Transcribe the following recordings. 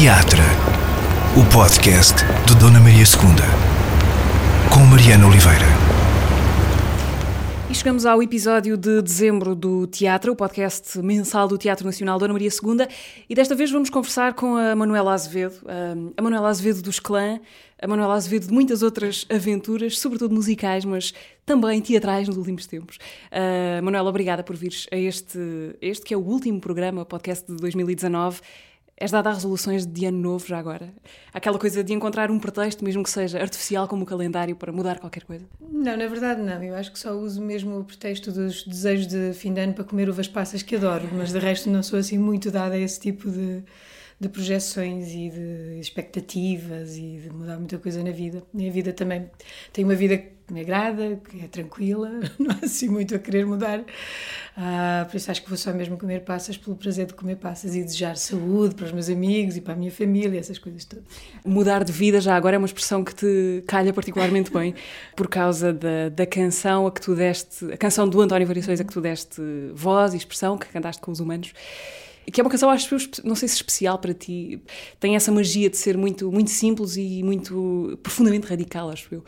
Teatra, o podcast de Dona Maria II, com Mariana Oliveira. E chegamos ao episódio de dezembro do Teatro, o podcast mensal do Teatro Nacional Dona Maria II, e desta vez vamos conversar com a Manuela Azevedo, a Manuela Azevedo dos Clã, a Manuela Azevedo de muitas outras aventuras, sobretudo musicais, mas também teatrais nos últimos tempos. Uh, Manuela, obrigada por vires a este, este que é o último programa, podcast de 2019. És dada a resoluções de ano novo já agora? Aquela coisa de encontrar um pretexto, mesmo que seja artificial como o calendário, para mudar qualquer coisa? Não, na verdade não. Eu acho que só uso mesmo o pretexto dos desejos de fim de ano para comer uvas passas que adoro, mas de resto não sou assim muito dada a esse tipo de, de projeções e de expectativas e de mudar muita coisa na vida. Minha vida também tem uma vida que me agrada, que é tranquila, não há assim muito a querer mudar. Uh, por isso acho que vou só mesmo comer passas pelo prazer de comer passas e desejar saúde para os meus amigos e para a minha família, essas coisas todas. Mudar de vida já agora é uma expressão que te calha particularmente bem por causa da, da canção a que tu deste, a canção do António Variações a que tu deste voz e expressão, que cantaste com os humanos que é uma canção, acho não sei se especial para ti, tem essa magia de ser muito, muito simples e muito profundamente radical, acho eu.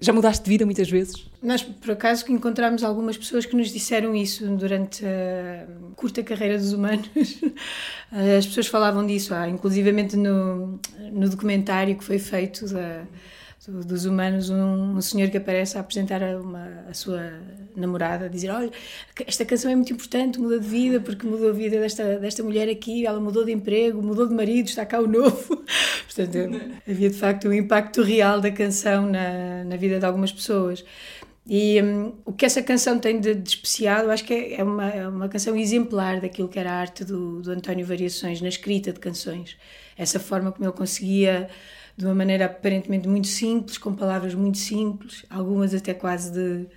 Já mudaste de vida muitas vezes? Nós, por acaso, que encontramos algumas pessoas que nos disseram isso durante a curta carreira dos humanos. As pessoas falavam disso, ah, inclusivamente no, no documentário que foi feito da dos humanos um, um, senhor que aparece a apresentar a, uma, a sua namorada, a dizer olha, esta canção é muito importante, muda de vida, porque mudou a vida desta, desta mulher aqui, ela mudou de emprego, mudou de marido, está cá o novo. Portanto, havia de facto um impacto real da canção na, na vida de algumas pessoas. E um, o que essa canção tem de, de especial, eu acho que é, é uma, é uma canção exemplar daquilo que era a arte do, do António Variações, na escrita de canções. Essa forma como ele conseguia de uma maneira aparentemente muito simples, com palavras muito simples, algumas até quase de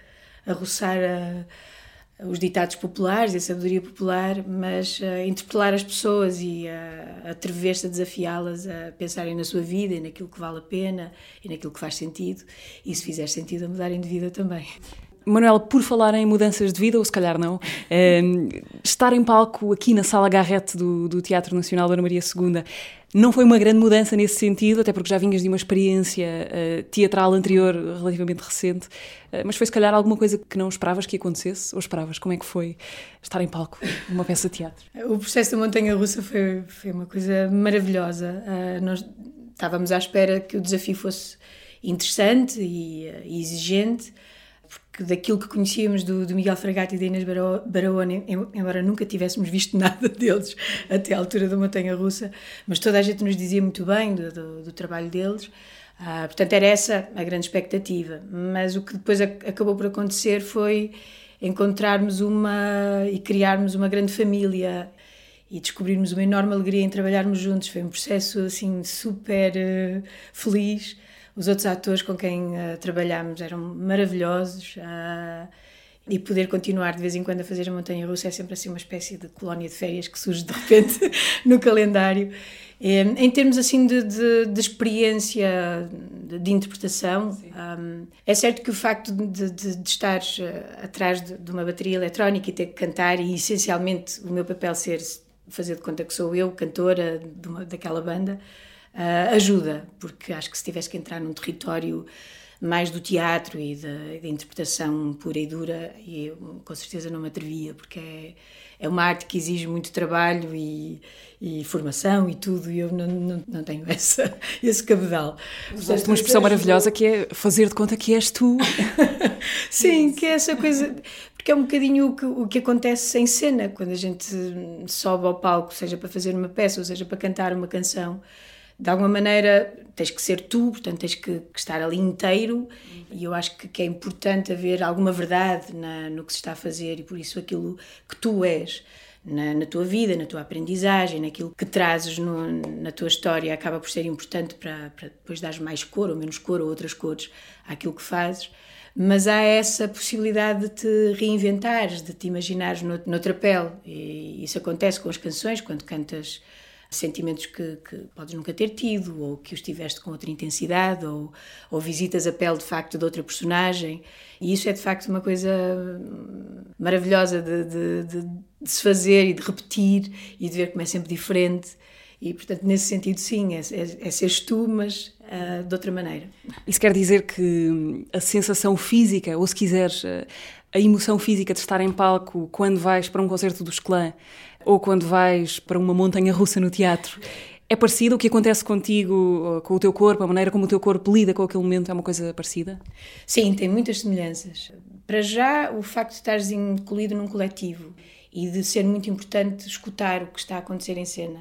arroçar a, a os ditados populares e a sabedoria popular, mas a interpelar as pessoas e a, a atrever-se a desafiá-las a pensarem na sua vida e naquilo que vale a pena e naquilo que faz sentido, e se fizer sentido a mudarem de vida também. Manuel, por falar em mudanças de vida, ou se calhar não, ehm, estar em palco aqui na Sala Garrete do, do Teatro Nacional Dona Maria II não foi uma grande mudança nesse sentido, até porque já vinhas de uma experiência uh, teatral anterior relativamente recente, uh, mas foi se calhar alguma coisa que não esperavas que acontecesse, ou esperavas? Como é que foi estar em palco numa peça de teatro? O processo da Montanha Russa foi, foi uma coisa maravilhosa. Uh, nós estávamos à espera que o desafio fosse interessante e, e exigente, porque daquilo que conhecíamos do, do Miguel Fragati e da Inês Barahona, embora nunca tivéssemos visto nada deles até à altura da Montanha Russa, mas toda a gente nos dizia muito bem do, do, do trabalho deles. Ah, portanto, era essa a grande expectativa. Mas o que depois acabou por acontecer foi encontrarmos uma e criarmos uma grande família e descobrirmos uma enorme alegria em trabalharmos juntos. Foi um processo assim super uh, feliz os outros atores com quem uh, trabalhámos eram maravilhosos uh, e poder continuar de vez em quando a fazer a montanha russa é sempre assim uma espécie de colónia de férias que surge de repente no calendário. Eh, em termos assim de, de, de experiência de, de interpretação, um, é certo que o facto de, de estar uh, atrás de, uma bateria eletrónica e ter que cantar e essencialmente o meu papel ser fazer de conta que sou eu, cantora uma, daquela banda, uh, ajuda, porque acho que se tivesse que entrar num território mais do teatro e da, interpretação pura e dura, e eu com certeza não me atrevia, porque é, é uma arte que exige muito trabalho e, e formação e tudo, e eu não, não, não tenho essa, esse cabedal. Usaste uma expressão maravilhosa que é fazer de conta que és tu. Sim, que é essa coisa, porque é um bocadinho o que, o que acontece em cena, quando a gente sobe ao palco, seja para fazer uma peça ou seja para cantar uma canção de alguma maneira tens que ser tu, portanto tens que, que estar ali inteiro uhum. e eu acho que, que, é importante haver alguma verdade na, no que se está a fazer e por isso aquilo que tu és na, na tua vida, na tua aprendizagem, naquilo que trazes no, na tua história acaba por ser importante para, para depois dar mais cor ou menos cor ou outras cores àquilo que fazes mas há essa possibilidade de te reinventares, de te imaginares noutra pele. E isso acontece com as canções, quando cantas sentimentos que, que podes nunca ter tido, ou que os tiveste com outra intensidade, ou, ou visitas a pele de facto de outra personagem. E isso é de facto uma coisa maravilhosa de, de, de, de se fazer e de repetir e de ver como é sempre diferente. E, portanto, nesse sentido, sim, é, é, é seres tu, mas uh, de outra maneira. Isso quer dizer que a sensação física, ou se quiseres, a emoção física de estar em palco quando vais para um concerto dos clã ou quando vais para uma montanha russa no teatro, é parecido? O que acontece contigo, com o teu corpo, a maneira como o teu corpo lida com aquele momento, é uma coisa parecida? Sim, tem muitas semelhanças. Para já, o facto de estares incluído num coletivo e de ser muito importante escutar o que está a acontecer em cena.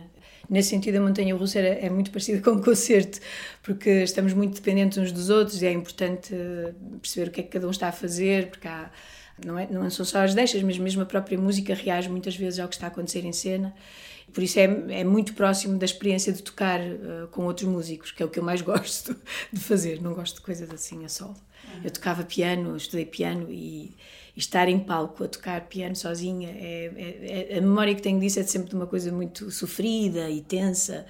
Nesse sentido, a montanha russa é muito parecida com o concerto, porque estamos muito dependentes uns dos outros e é importante perceber o que é que cada um está a fazer, porque há, não, é, não são só as deixas, mas mesmo a própria música reage muitas vezes ao que está a acontecer em cena. Por isso é, é muito próximo da experiência de tocar uh, com outros músicos, que é o que eu mais gosto de fazer. Não gosto de coisas assim a solo. Uhum. Eu tocava piano, estudei piano e, e, estar em palco a tocar piano sozinha, é, é, é, a memória que tenho disso é sempre de uma coisa muito sofrida e tensa.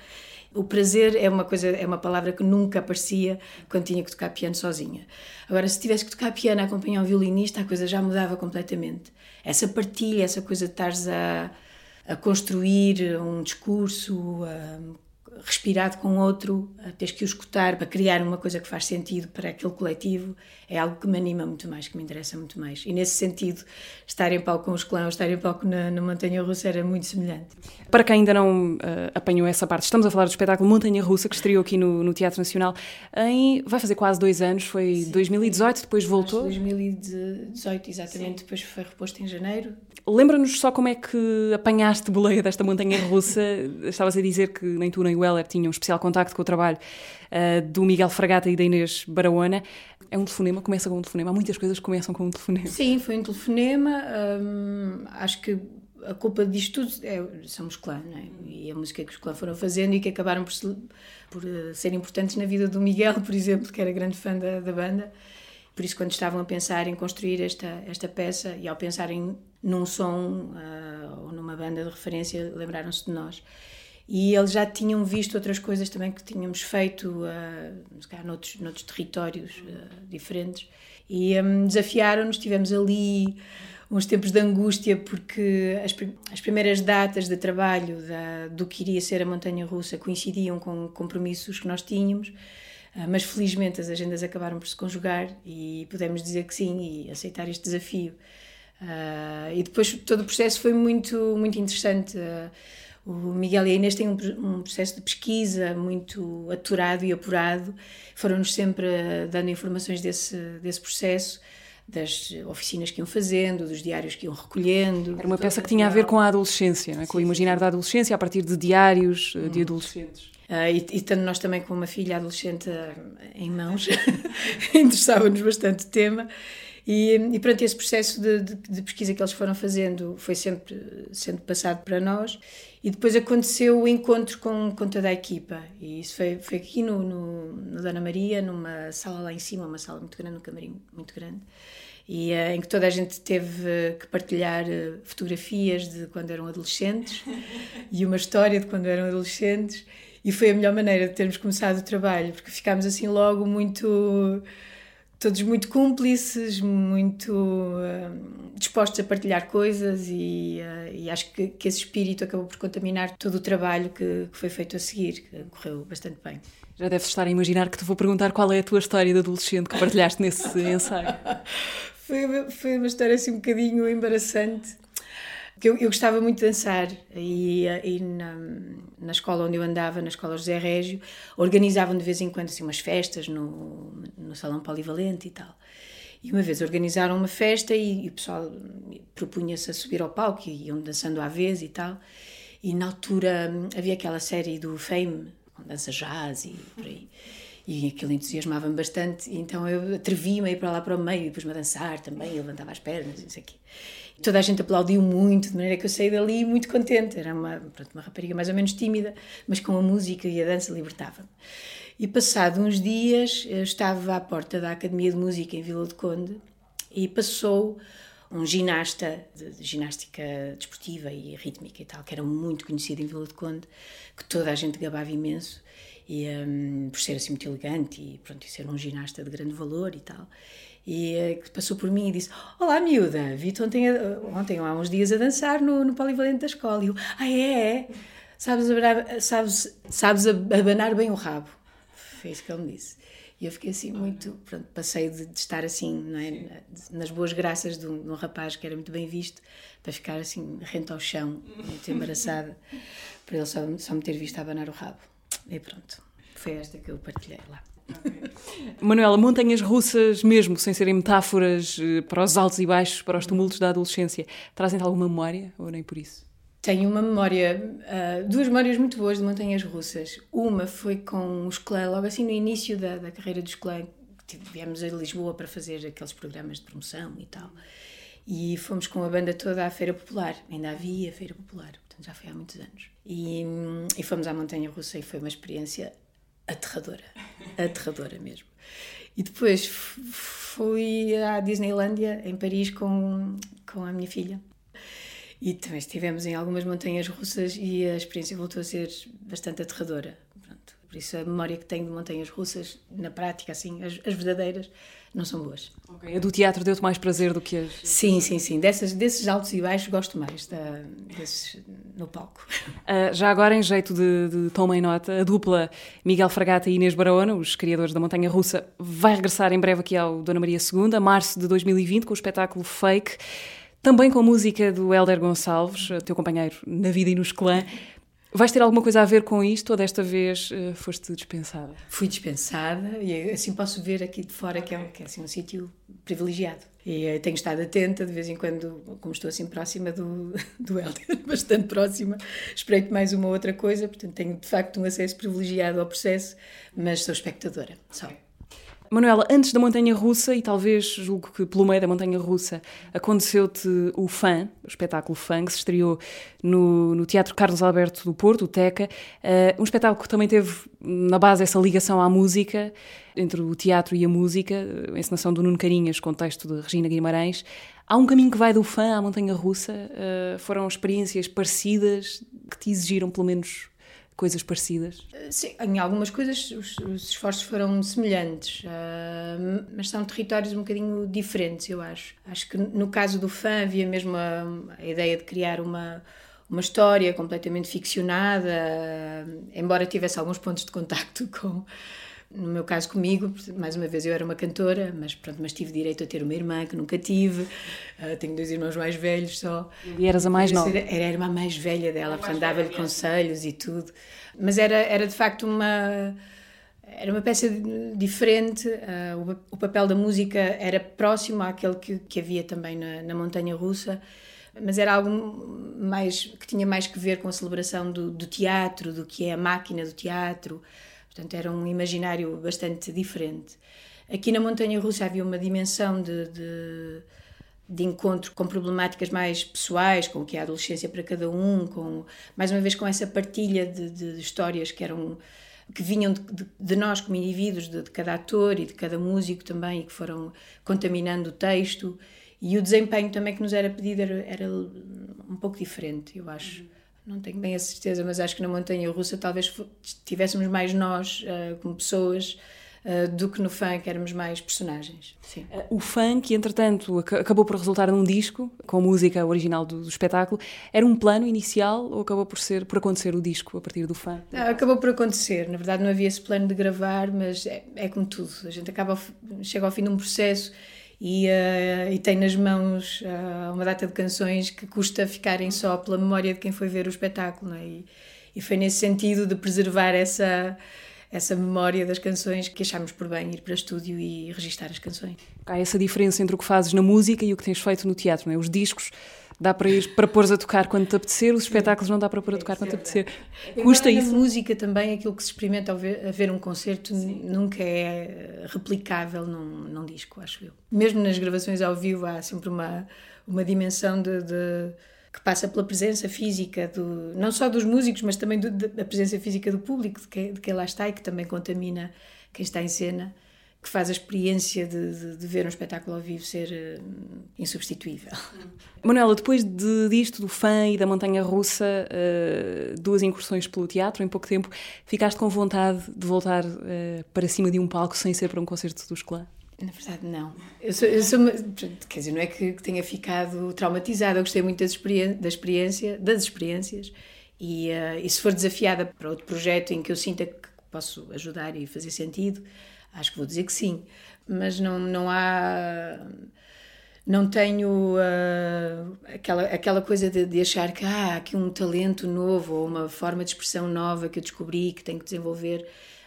O prazer é uma coisa, é uma palavra que nunca aparecia quando tinha que tocar piano sozinha. Agora, se tivesse que tocar piano a acompanhar um violinista, a coisa já mudava completamente. Essa partilha, essa coisa de estares a, a construir um discurso, a respirado com outro, tens que o escutar para criar uma coisa que faz sentido para aquele coletivo, é algo que me anima muito mais, que me interessa muito mais. E nesse sentido, estar em palco com os clãs, estar em palco na, na Montanha Russa era muito semelhante. Para quem ainda não uh, apanhou essa parte, estamos a falar do espetáculo Montanha Russa, que estreou aqui no, no Teatro Nacional em. vai fazer quase dois anos, foi Sim. 2018, depois voltou? 2018, exatamente, Sim. depois foi reposto em janeiro. Lembra-nos só como é que apanhaste boleia desta montanha russa. Estavas a dizer que nem tu nem o Weller tinham um especial contacto com o trabalho uh, do Miguel Fragata e da Inês Barahona. É um telefonema, começa com um telefonema. Há muitas coisas que começam com um telefonema. Sim, foi um telefonema. Hum, acho que a culpa disto tudo é, somos clã, não é? E a música que os clã foram fazendo e que acabaram por, por uh, ser importantes na vida do Miguel, por exemplo, que era grande fã da, da banda. Por isso, quando estavam a pensar em construir esta, esta peça e ao pensarem num som uh, ou numa banda de referência, lembraram-se de nós. E eles já tinham visto outras coisas também que tínhamos feito, uh, se calhar, noutros, noutros territórios uh, diferentes. E um, desafiaram-nos, tivemos ali uns tempos de angústia, porque as, as primeiras datas de trabalho da, do que iria ser a Montanha Russa coincidiam com compromissos que nós tínhamos. Ah, mas felizmente as agendas acabaram por se conjugar e pudemos dizer que sim e aceitar este desafio. Uh, e depois todo o processo foi muito, muito interessante. Uh, o Miguel e a Inês têm um, um, processo de pesquisa muito aturado e apurado, foram-nos sempre dando informações desse, desse processo das oficinas que iam fazendo, dos diários que iam recolhendo. Era uma peça que tinha a ver com a adolescência, é? com o imaginar da adolescência a partir de diários hum. de adolescentes. Uh, e, e tendo nós também com uma filha adolescente em mãos, interessava-nos bastante o tema. E, e pronto, esse processo de, de, de, pesquisa que eles foram fazendo foi sempre sendo passado para nós. E depois aconteceu o encontro com, com toda a equipa. E isso foi, foi aqui no, no, no Dona Maria, numa sala lá em cima, uma sala muito grande, um camarim muito grande. E uh, em que toda a gente teve que partilhar uh, fotografias de quando eram adolescentes e uma história de quando eram adolescentes e foi a melhor maneira de termos começado o trabalho, porque ficámos assim logo muito. Todos muito cúmplices, muito uh, dispostos a partilhar coisas, e, uh, e acho que, que, esse espírito acabou por contaminar todo o trabalho que, que foi feito a seguir, que correu bastante bem. Já deves estar a imaginar que te vou perguntar qual é a tua história de adolescente que partilhaste nesse ensaio. foi, foi uma história assim um bocadinho embaraçante que eu, eu, gostava muito de dançar e, e na, na, escola onde eu andava, na escola José Régio, organizavam de vez em quando assim, umas festas no, no salão polivalente e tal. E uma vez organizaram uma festa e, e o pessoal propunha-se a subir ao palco e iam dançando à vez e tal. E na altura havia aquela série do Fame, com dança jazz e por aí. E aquilo entusiasmava-me bastante, então eu atrevi-me a ir para lá para o meio e pus-me a dançar também, levantava as pernas, não sei o quê toda a gente aplaudiu muito, de maneira que eu saí dali muito contente. Era uma, pronto, uma rapariga mais ou menos tímida, mas com a música e a dança libertava-me. E passado uns dias, eu estava à porta da Academia de Música em Vila de Conde e passou um ginasta de, de ginástica desportiva e rítmica e tal, que era muito conhecido em Vila de Conde, que toda a gente gabava imenso, e, um, por ser assim muito elegante e, pronto, ser um ginasta de grande valor e tal e eh, que passou por mim e disse: Olá, miúda, vi-te ontem, ontem, há uns dias a dançar no, no polivalente da escola. E eu: Ah, é? é? sabes abanar, sabes, sabes abanar bem o rabo. Foi isso que ele me disse. E eu fiquei assim muito, pronto, passei de, de estar assim, é? nas boas graças de um, de um, rapaz que era muito bem visto, para ficar assim, rente ao chão, muito embaraçada, para ele só, só me ter visto abanar o rabo. E pronto, foi esta que eu partilhei lá. Manuela, montanhas russas mesmo, sem serem metáforas eh, para os altos e baixos, para os tumultos da adolescência, trazem-te alguma memória ou nem por isso? Tenho uma memória, uh, duas memórias muito boas de montanhas russas. Uma foi com os clã, logo assim no início da, da carreira dos clã, viemos a Lisboa para fazer aqueles programas de promoção e tal. E fomos com a banda toda à Feira Popular, ainda havia Feira Popular, portanto já foi há muitos anos. E, e fomos à Montanha Russa e foi uma experiência aterradora, aterradora mesmo. E depois fui à Disneylandia, em Paris, com, com a minha filha. E também estivemos em algumas montanhas russas e a experiência voltou a ser bastante aterradora. Pronto. Por isso a memória que tenho de montanhas russas, na prática, assim, as, as verdadeiras, não são boas. Okay. A do teatro deu-te mais prazer do que as. Sim, sim, sim. Dessas, desses altos e baixos gosto mais, da, desses no palco. Uh, já agora, em jeito de, de tomem nota, a dupla Miguel Fragata e Inês Barahona, os criadores da Montanha Russa, vai regressar em breve aqui ao Dona Maria II, março de 2020, com o espetáculo Fake. Também com a música do Helder Gonçalves, teu companheiro na vida e nos clã. Vais ter alguma coisa a ver com isto ou desta vez uh, foste dispensada? Fui dispensada e assim posso ver aqui de fora que é, que é assim, um sítio privilegiado. E uh, tenho estado atenta de vez em quando, como estou assim próxima do, do Helder, bastante próxima, espreito mais uma outra coisa, portanto tenho de facto um acesso privilegiado ao processo, mas sou espectadora só. Okay. Manuela, antes da Montanha Russa, e talvez julgo que pelo meio da Montanha Russa, aconteceu-te o Fã, o espetáculo Fã, que se estreou no, no Teatro Carlos Alberto do Porto, o TECA, uh, um espetáculo que também teve na base essa ligação à música, entre o teatro e a música, a encenação do Nuno Carinhas, contexto de Regina Guimarães. Há um caminho que vai do Fã à Montanha Russa? Uh, foram experiências parecidas que te exigiram pelo menos coisas parecidas? Sim, em algumas coisas os, os esforços foram semelhantes, uh, mas são territórios um bocadinho diferentes, eu acho. Acho que no caso do fã havia mesmo a, a ideia de criar uma, uma história completamente ficcionada, embora tivesse alguns pontos de contacto com no meu caso comigo, mais uma vez eu era uma cantora, mas pronto, mas tive direito a ter uma irmã que nunca tive, uh, tenho dois irmãos mais velhos só. E eras a mais nova? Era, era a irmã mais velha dela, portanto dava-lhe conselhos e tudo. Mas era, era de facto uma era uma peça diferente, uh, o, o, papel da música era próximo àquele que, que havia também na, na Montanha Russa, mas era algo mais que tinha mais que ver com a celebração do, do teatro, do que é a máquina do teatro, Portanto, era um imaginário bastante diferente. Aqui na Montanha Russa havia uma dimensão de, de, de, encontro com problemáticas mais pessoais, com o que é a adolescência para cada um, com mais uma vez com essa partilha de, de histórias que eram que vinham de, de nós como indivíduos, de, cada ator e de cada músico também, e que foram contaminando o texto. E o desempenho também que nos era pedido era, era um pouco diferente, eu acho. Uhum não tenho bem a certeza, mas acho que na Montanha Russa talvez tivéssemos mais nós uh, como pessoas uh, do que no funk éramos mais personagens. Sim. Uh, o funk, entretanto, acabou por resultar num disco com a música original do, do, espetáculo. Era um plano inicial ou acabou por ser por acontecer o disco a partir do funk? acabou por acontecer. Na verdade, não havia esse plano de gravar, mas é, é como tudo. A gente acaba chega ao fim de um processo e, uh, e tem nas mãos uh, uma data de canções que custa ficarem só pela memória de quem foi ver o espetáculo. É? E, e, foi nesse sentido de preservar essa, essa memória das canções que achámos por bem ir para estúdio e registar as canções. Há essa diferença entre o que fazes na música e o que tens feito no teatro. É? Os discos dá para ir para pôr a tocar quando te apetecer, os espetáculos não dá para pôr a tocar quando te apetecer. Custa isso. Na música também, aquilo que se experimenta ao ver, a ver um concerto Sim. nunca é replicável num, num disco, acho eu. Mesmo nas gravações ao vivo há sempre uma, uma dimensão de, de que passa pela presença física do não só dos músicos, mas também do, da presença física do público, de quem, de quem lá está e que também contamina quem está em cena que faz a experiência de, de, de, ver um espetáculo ao vivo ser uh, insubstituível. Manuela, depois de, disto, do fã e da montanha russa, uh, duas incursões pelo teatro em pouco tempo, ficaste com vontade de voltar uh, para cima de um palco sem ser para um concerto dos clã? Na verdade, não. Eu sou, eu sou uma, quer dizer, não é que, tenha ficado traumatizada, eu gostei muito das, experiência, da experiência, das experiências E, e se for desafiada para outro projeto em que eu sinta que posso ajudar e fazer sentido, acho que vou dizer que sim. Mas não, não há não tenho uh, aquela, aquela coisa de, de, achar que ah, há aqui um talento novo ou uma forma de expressão nova que eu descobri que tenho que desenvolver.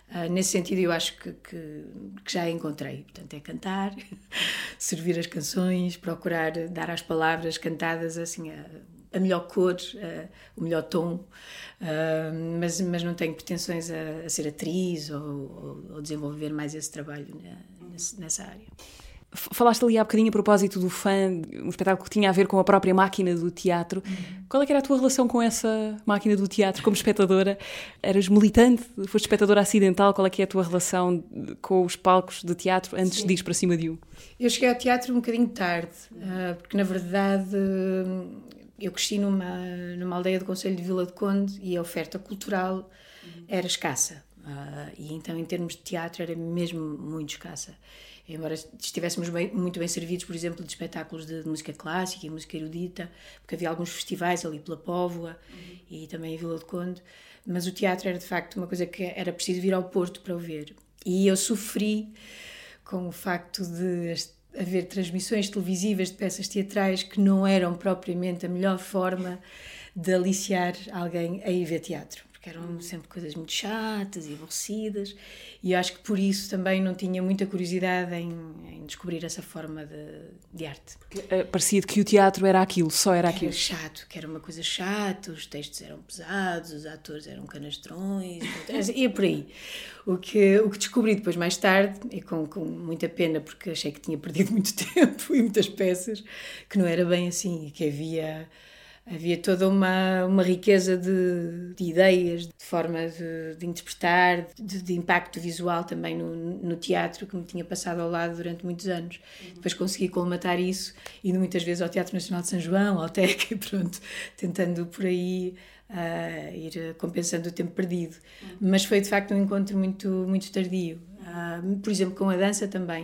Uh, nesse sentido, eu acho que, que, que, já encontrei. Portanto, é cantar, servir as canções, procurar dar às palavras cantadas assim a, a melhor cor, a, o melhor tom, mas, mas não tenho pretensões a, a ser atriz ou, ou, ou, desenvolver mais esse trabalho né, nessa área. Falaste ali há bocadinho a propósito do fã, um espetáculo que tinha a ver com a própria máquina do teatro. Uhum. Qual é era a tua relação com essa máquina do teatro como espectadora? Eras militante? Foste espectadora acidental? Qual é que é a tua relação com os palcos de teatro antes Sim. de ir para cima de um? Eu cheguei ao teatro um bocadinho tarde, ah, porque na verdade eu cresci numa, numa aldeia do Conselho de Vila de Conde e a oferta cultural era escassa. Ah, e então, em termos de teatro, era mesmo muito escassa embora estivéssemos bem, muito bem servidos, por exemplo, de espetáculos de, de, música clássica e música erudita, porque havia alguns festivais ali pela Póvoa uhum. e também em Vila de Conde, mas o teatro era de facto uma coisa que era preciso vir ao Porto para o ver. E eu sofri com o facto de haver transmissões televisivas de peças teatrais que não eram propriamente a melhor forma de aliciar alguém a ir ver teatro porque eram sempre coisas muito chatas e aborrecidas, e acho que por isso também não tinha muita curiosidade em, em descobrir essa forma de, de arte. Uh, parecia que o teatro era aquilo, só era aquilo. Era chato, que era uma coisa chata, os textos eram pesados, os atores eram canastrões, ia por aí. O que, o que descobri depois, mais tarde, e com, com muita pena, porque achei que tinha perdido muito tempo e muitas peças, que não era bem assim, que havia havia toda uma, uma riqueza de, de ideias, de forma de, de interpretar, de, de, impacto visual também no, no, teatro que me tinha passado ao lado durante muitos anos. Uhum. Depois consegui colmatar isso, indo muitas vezes ao Teatro Nacional de São João, ao TEC, pronto, tentando por aí uh, ir compensando o tempo perdido. Uhum. Mas foi de facto um encontro muito, muito tardio. Uh, por exemplo, com a dança também.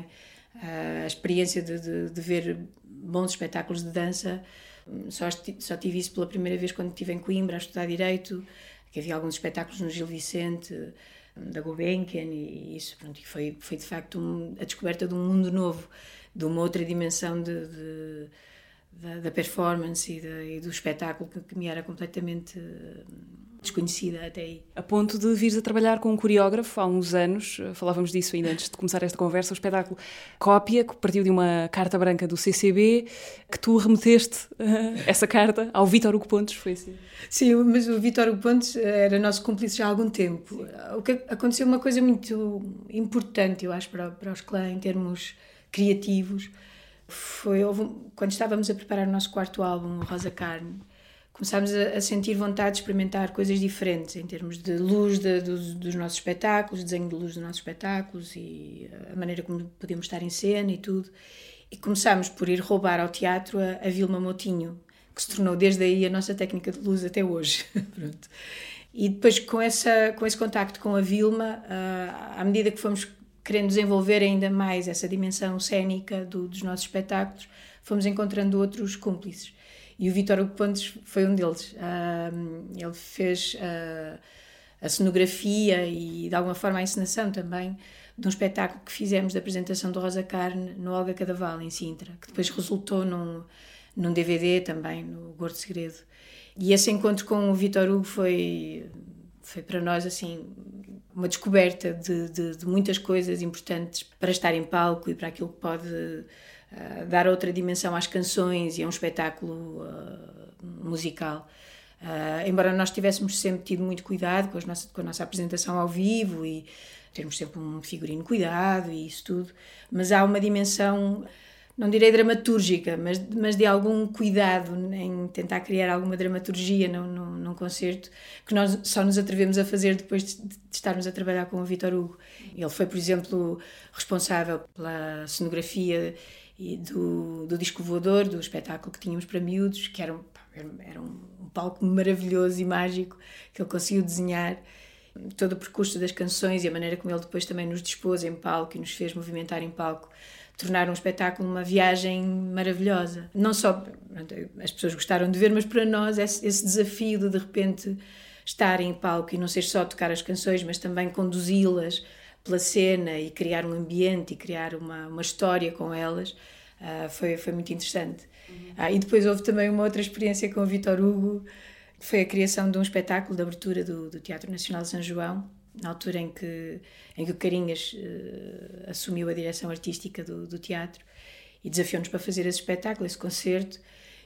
Uh, a experiência de, de ver bons espetáculos de dança só, só tive isso pela primeira vez quando estive em Coimbra a estudar Direito, que havia alguns espetáculos no Gil Vicente, da Gulbenkian, e isso pronto, foi, foi de facto um, a descoberta de um mundo novo, de uma outra dimensão de, de da, da, performance e, de, e, do espetáculo que, que me era completamente desconhecida até aí. A ponto de vires a trabalhar com um coreógrafo há uns anos, falávamos disso ainda antes de começar esta conversa, o espetáculo Cópia, que partiu de uma carta branca do CCB, que tu remeteste uh, essa carta ao Vítor Hugo Pontes, foi assim? Sim, mas o Vítor Hugo Pontes era nosso cúmplice já há algum tempo. Sim. O que aconteceu uma coisa muito importante, eu acho, para, para os clãs em termos criativos, foi houve, quando estávamos a preparar o nosso quarto álbum, Rosa Carne, começámos a, a, sentir vontade de experimentar coisas diferentes em termos de luz de, dos, dos, nossos espetáculos, desenho de luz dos nossos espetáculos e a maneira como podíamos estar em cena e tudo. E começámos por ir roubar ao teatro a, a Vilma Motinho, que se tornou desde aí a nossa técnica de luz até hoje. Pronto. E depois, com, essa, com esse contacto com a Vilma, uh, à medida que fomos querendo desenvolver ainda mais essa dimensão cênica do, dos nossos espetáculos, fomos encontrando outros cúmplices. E o Vitor Hugo Pontes foi um deles. Uh, ele fez uh, a cenografia e, de alguma forma, a encenação também de um espetáculo que fizemos da apresentação do Rosa Carne no Olga Cadaval, em Sintra, que depois resultou num, num DVD também, no Gordo Segredo. E esse encontro com o Vitor Hugo foi, foi para nós, assim, uma descoberta de, de, de muitas coisas importantes para estar em palco e para aquilo que pode eh, dar outra dimensão às canções e a um espetáculo uh, musical. Uh, embora nós tivéssemos sempre tido muito cuidado com, as nossa, com a nossa apresentação ao vivo e termos sempre um figurino cuidado e isso tudo, mas há uma dimensão, não direi dramatúrgica, mas, mas de algum cuidado em tentar criar alguma dramaturgia num, num, num concerto que nós só nos atrevemos a fazer depois de, de estarmos a trabalhar com o Vitor Hugo. Ele foi, por exemplo, responsável pela cenografia do, do disco voador, do espetáculo que tínhamos para miúdos, que era, era um, um palco maravilhoso e mágico que ele conseguiu desenhar todo o percurso das canções e a maneira como ele depois também nos dispôs em palco e nos fez movimentar em palco tornar um espetáculo uma viagem maravilhosa. Não só as pessoas gostaram de ver, mas para nós esse, desafio de de repente estar em palco e não ser só tocar as canções, mas também conduzi-las pela cena e criar um ambiente e criar uma, uma história com elas, uh, foi, foi muito interessante. Uhum. Ah, e depois houve também uma outra experiência com o Vitor Hugo, que foi a criação de um espetáculo de abertura do, do Teatro Nacional de São João, na altura em que, em que o Carinhas uh, assumiu a direção artística do, do teatro e desafiou-nos para fazer esse espetáculo, esse concerto.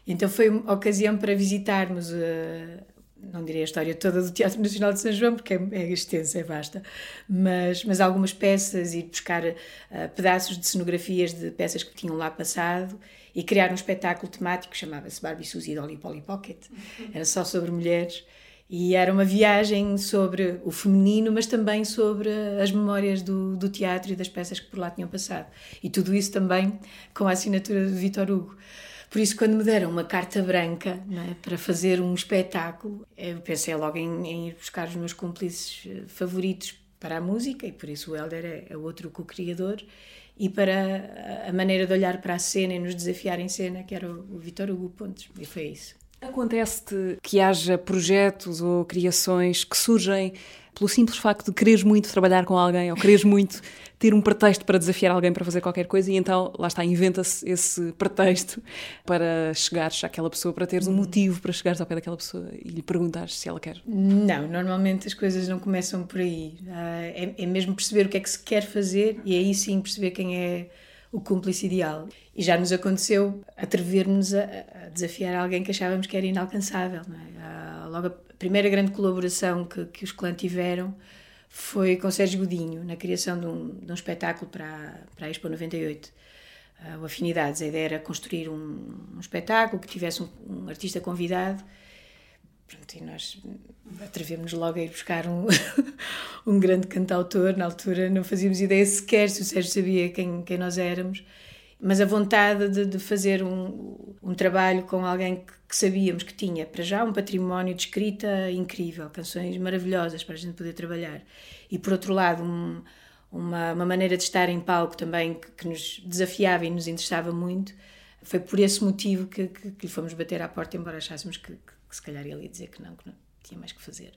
Então foi uma ocasião para visitarmos, uh, não direi a história toda do Teatro Nacional de São João, porque é, é extensa, é vasta, mas, mas algumas peças e buscar uh, pedaços de cenografias de peças que tinham lá passado e criar um espetáculo temático, chamava-se Barbie Suzy Dolly Polly Pocket, era só sobre mulheres e era uma viagem sobre o feminino, mas também sobre as memórias do, do teatro e das peças que por lá tinham passado. E tudo isso também com a assinatura de Vitor Hugo. Por isso, quando me deram uma carta branca é, para fazer um espetáculo, eu pensei logo em, em, ir buscar os meus cúmplices eh, favoritos para a música, e por isso o Helder é, é outro co-criador, e para a maneira de olhar para a cena e nos desafiar em cena, que era o, o Vitor Hugo Pontes. E foi isso. Acontece que haja projetos ou criações que surgem pelo simples facto de quereres muito trabalhar com alguém ou quereres muito ter um pretexto para desafiar alguém para fazer qualquer coisa e então lá está, inventa-se esse pretexto para chegares àquela pessoa, para teres um motivo para chegares ao pé daquela pessoa e lhe perguntares se ela quer. Não, normalmente as coisas não começam por aí. Ah, é, é mesmo perceber o que é que se quer fazer e aí sim perceber quem é o cúmplice ideal. E já nos aconteceu atrever-nos a, a, desafiar alguém que achávamos que era inalcançável. É? Logo, a primeira grande colaboração que, que os clãs tiveram foi com Sérgio Godinho, na criação de um, de um espetáculo para, para a Expo 98. Uh, o Afinidades, a ideia era construir um, um espetáculo que tivesse um, um artista convidado Pronto, e nós atrevemos logo a ir buscar um, um grande cantautor. Na altura não fazíamos ideia sequer se o Sérgio sabia quem, quem nós éramos, mas a vontade de, de fazer um, um trabalho com alguém que, que, sabíamos que tinha, para já, um património de escrita incrível, canções maravilhosas para a gente poder trabalhar. E por outro lado, um, uma, uma, maneira de estar em palco também que, que, nos desafiava e nos interessava muito. Foi por esse motivo que, que, que lhe fomos bater à porta, embora achássemos que, que se calhar ele ia dizer que não, que não tinha mais que fazer.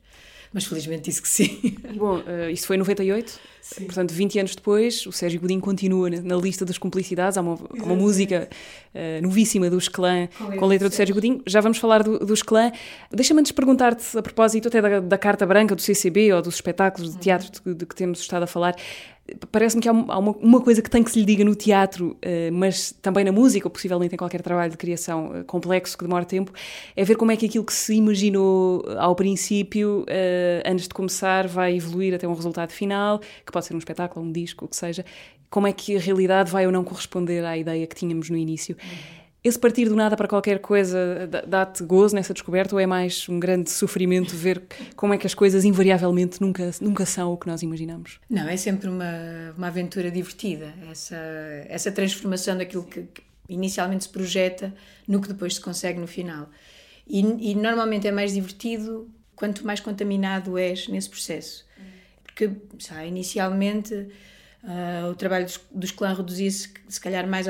Mas felizmente disse que sim. Bom, uh, isso foi em 98, sim. portanto, 20 anos depois, o Sérgio Godinho continua na lista das cumplicidades. Há uma, uma música uh, novíssima dos Clã com, com a letra do Sérgio Godinho. Já vamos falar do, dos Clã. Deixa-me antes perguntar-te, a propósito até da, da, Carta Branca, do CCB ou dos espetáculos de teatro de, de que temos estado a falar, parece-me que há uma, uma, coisa que tem que se lhe diga no teatro, eh, mas também na música, ou possivelmente em qualquer trabalho de criação eh, complexo que demora tempo, é ver como é que aquilo que se imaginou ao princípio, eh, antes de começar, vai evoluir até um resultado final, que pode ser um espetáculo, um disco, o que seja. Como é que a realidade vai ou não corresponder à ideia que tínhamos no início. Uhum. Esse partir do nada para qualquer coisa dá-te gozo nessa descoberta ou é mais um grande sofrimento ver como é que as coisas invariavelmente nunca, nunca são o que nós imaginamos? Não, é sempre uma, uma aventura divertida, essa, essa transformação daquilo que, que inicialmente se projeta no que depois se consegue no final. E, e normalmente é mais divertido quanto mais contaminado és nesse processo. Porque, sabe, inicialmente Uh, o trabalho dos, dos clãs reduzia-se, se calhar, mais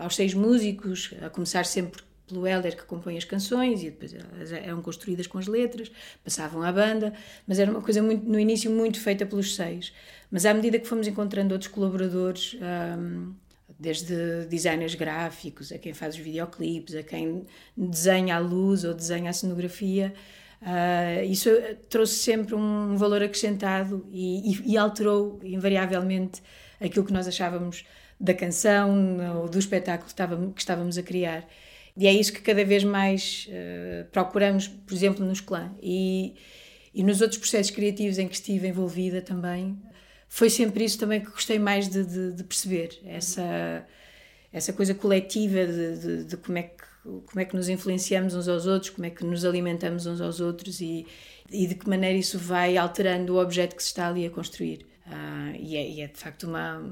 aos seis músicos, a começar sempre pelo Helder que compõe as canções e depois elas eram construídas com as letras, passavam à banda, mas era uma coisa muito, no início muito feita pelos seis. Mas à medida que fomos encontrando outros colaboradores, um, desde designers gráficos, a quem faz os videoclipes, a quem desenha a luz ou desenha a cenografia, Uh, isso trouxe sempre um valor acrescentado e, e, e, alterou invariavelmente aquilo que nós achávamos da canção ou do espetáculo que estávamos, que estávamos a criar. E é isso que cada vez mais uh, procuramos, por exemplo, nos clã. E, e nos outros processos criativos em que estive envolvida também, foi sempre isso também que gostei mais de, de, de perceber. Essa, essa coisa coletiva de, de, como é que como é que nos influenciamos uns aos outros, como é que nos alimentamos uns aos outros e, e de que maneira isso vai alterando o objeto que se está ali a construir. Uh, e, é, e, é, de facto uma,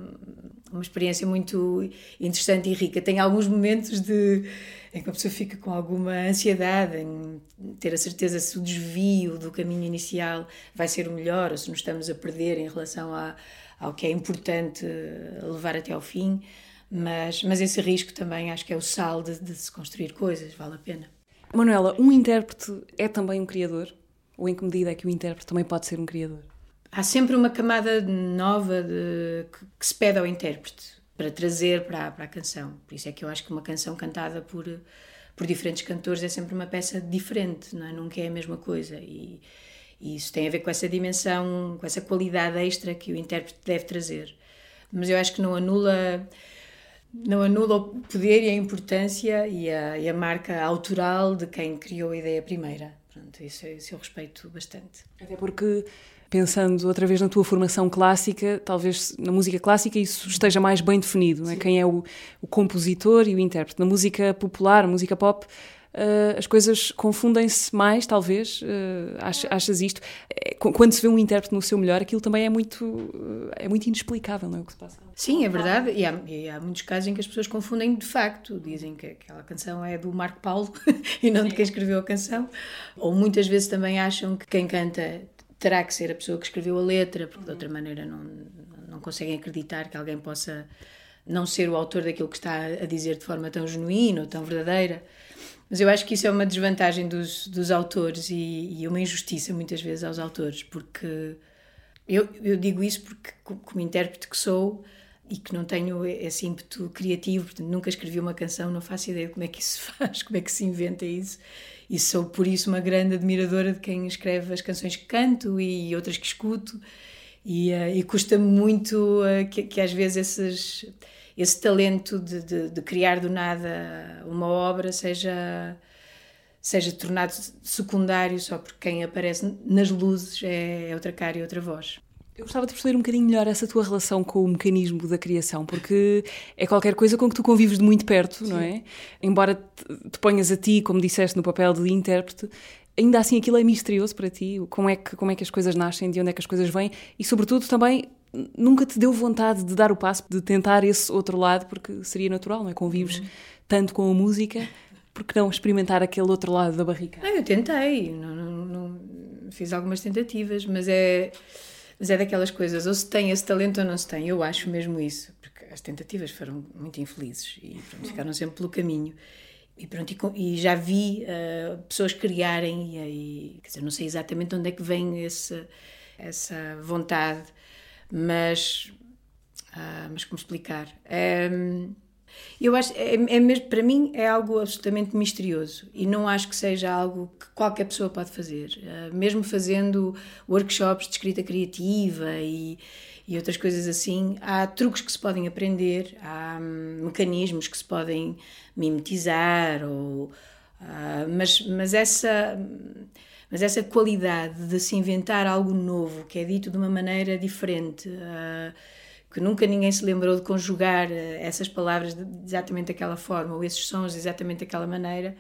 uma experiência muito interessante e rica. Tem alguns momentos de, em que a pessoa fica com alguma ansiedade em ter a certeza se o desvio do caminho inicial vai ser o melhor ou se nos estamos a perder em relação a, ao que é importante levar até ao fim Mas, mas esse risco também acho que é o sal de, de se construir coisas, vale a pena. Manuela, um intérprete é também um criador? Ou em que medida é que o intérprete também pode ser um criador? Há sempre uma camada nova de, que, que se pede ao intérprete para trazer para, para a canção. Por isso é que eu acho que uma canção cantada por, por diferentes cantores é sempre uma peça diferente, não é? nunca é a mesma coisa. E, e isso tem a ver com essa dimensão, com essa qualidade extra que o intérprete deve trazer. Mas eu acho que não anula não anula o poder e a importância e a, e a, marca autoral de quem criou a ideia primeira. Pronto, isso, isso eu respeito bastante. Até porque, pensando outra vez na tua formação clássica, talvez na música clássica isso esteja mais bem definido, é? quem é o, o compositor e o intérprete. Na música popular, música pop, uh, as coisas confundem-se mais, talvez. Uh, achas isto? É, quando se vê um intérprete no seu melhor, aquilo também é muito, é muito inexplicável, não é o que se passa? Sim, é verdade. E há, e há, muitos casos em que as pessoas confundem de facto. Dizem que aquela canção é do Marco Paulo e não de quem escreveu a canção. Ou muitas vezes também acham que quem canta terá que ser a pessoa que escreveu a letra, porque de outra maneira não, não conseguem acreditar que alguém possa não ser o autor daquilo que está a dizer de forma tão genuína ou tão verdadeira. Mas eu acho que isso é uma desvantagem dos, dos autores e, e uma injustiça muitas vezes aos autores, porque eu, eu digo isso porque, como intérprete que sou e que não tenho esse ímpeto criativo, portanto, nunca escrevi uma canção, não faço ideia de como é que isso se faz, como é que se inventa isso. E sou por isso uma grande admiradora de quem escreve as canções que canto e outras que escuto. E, uh, e custa-me muito uh, que, que às vezes esses esse talento de, de, de, criar do nada uma obra seja seja tornado secundário só porque quem aparece nas luzes é, é outra cara e outra voz. Eu gostava de perceber um bocadinho melhor essa tua relação com o mecanismo da criação, porque é qualquer coisa com que tu convives de muito perto, Sim. não é? Embora te, te ponhas a ti, como disseste, no papel de intérprete, ainda assim aquilo é misterioso para ti. Como é que, como é que as coisas nascem, de onde é que as coisas vêm e, sobretudo, também nunca te deu vontade de dar o passo, de tentar esse outro lado, porque seria natural, não é? Convives uhum. tanto com a música, porque não experimentar aquele outro lado da barrica? eu tentei, não, não, não, fiz algumas tentativas, mas é, mas é daquelas coisas, ou se tem esse talento ou não se tem, eu acho mesmo isso, porque as tentativas foram muito infelizes e pronto, ficaram sempre pelo caminho. E, pronto, e, e já vi uh, pessoas criarem, e, e quer dizer, não sei exatamente onde é que vem esse, essa vontade, mas, ah, mas como explicar? Eu acho, é, é, mesmo, para mim é algo absolutamente misterioso e não acho que seja algo que qualquer pessoa pode fazer. Uh, mesmo fazendo workshops de escrita criativa e, e outras coisas assim, há truques que se podem aprender, há um, mecanismos que se podem mimetizar, ou, uh, mas, mas essa mas essa qualidade de se inventar algo novo, que é dito de uma maneira diferente, uh, que nunca ninguém se lembrou de conjugar uh, essas palavras de, exatamente daquela forma, ou esses sons de exatamente daquela maneira,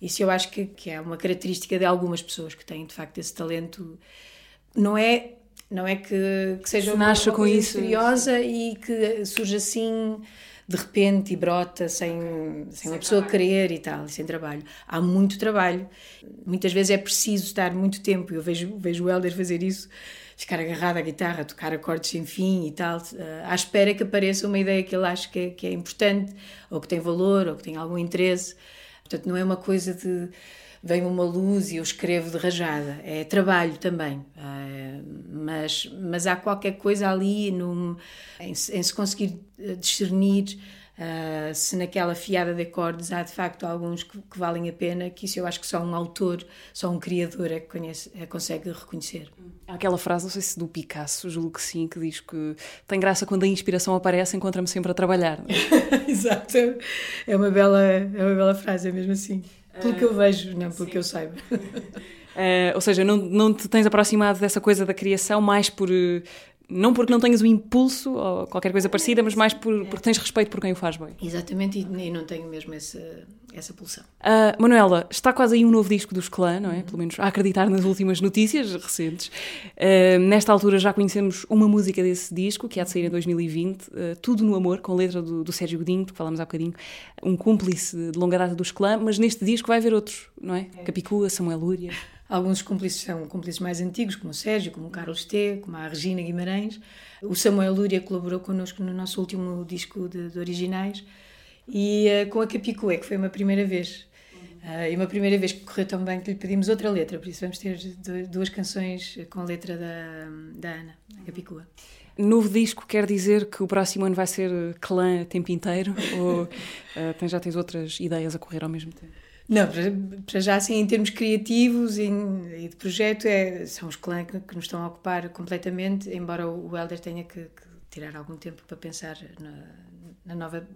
isso eu acho que, que é uma característica de algumas pessoas que têm de facto esse talento. Não é não é que, que seja uma, uma coisa isso, misteriosa e que surja assim de repente e brota sem, sem uma pessoa querer e tal, sem trabalho. Há muito trabalho. Muitas vezes é preciso estar muito tempo. Eu vejo, vejo o Helder fazer isso, ficar agarrado à guitarra, tocar acordes sem fim e tal, eh, à espera que apareça uma ideia que ele acha que é, que é importante, ou que tem valor, ou que tem algum interesse. Portanto, não é uma coisa de vem uma luz e eu escrevo de rajada. É trabalho também, uh, mas, mas há qualquer coisa ali num, em, em se conseguir eh, discernir Uh, se naquela fiada de acordes há de facto alguns que, que, valem a pena, que isso eu acho que só um autor, só um criador é que conhece, é, consegue reconhecer. Há aquela frase, não sei se do Picasso, julgo que sim, que diz que tem graça quando a inspiração aparece, encontra-me sempre a trabalhar. É? Exato, é uma, bela, é uma bela frase, é mesmo assim. Pelo que eu vejo, não pelo sim. que eu saiba. Uh, ou seja, não, não te tens aproximado dessa coisa da criação mais por não porque não tenhas o impulso ou qualquer coisa parecida, mas mais por, porque tens respeito por quem o faz bem. Exatamente, e, não tenho mesmo essa, essa pulsão. Uh, Manuela, está quase aí um novo disco dos Clã, não é? Uhum. Pelo menos a acreditar nas últimas notícias recentes. Uh, nesta altura já conhecemos uma música desse disco, que há de sair em 2020, uh, ah, Tudo no Amor, com letra do, do Sérgio Godinho, que falámos há bocadinho, um cúmplice de longa data dos Clã, mas neste disco vai haver outros, não é? é. Capicua, Samuel Lúria. Alguns cúmplices são cúmplices mais antigos, como o Sérgio, como o Carlos T, como a Regina Guimarães. O Samuel Lúria colaborou connosco no nosso último disco de, de originais. E uh, com a Capicua, que foi uma primeira vez. Uh, e uma primeira vez que correu tão bem que lhe pedimos outra letra, por isso vamos ter duas canções com letra da, da Ana, a Capicua. Novo disco quer dizer que o próximo ano vai ser clã o tempo inteiro? ou uh, já tens outras ideias a correr ao mesmo tempo? Não, para, já, assim, em termos criativos e, e de projeto, é, são os clãs que, que, nos estão a ocupar completamente, embora o Helder tenha que, que tirar algum tempo para pensar na, na nova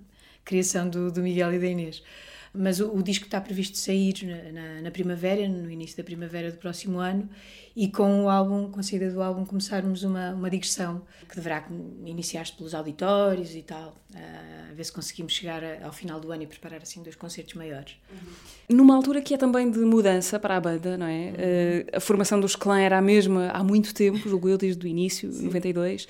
criação do, do Miguel e da Inês. Mas o, o disco está previsto sair na, na, na, primavera, no início da primavera do próximo ano, e com o álbum, com a saída do álbum, começarmos uma, uma digressão que deverá iniciar-se pelos auditórios e tal, a ver se conseguimos chegar ao final do ano e preparar assim dois concertos maiores. Numa altura que é também de mudança para a banda, não é? Uhum. a formação dos clãs era a mesma há muito tempo, julgo eu, desde o início, Sim. 92.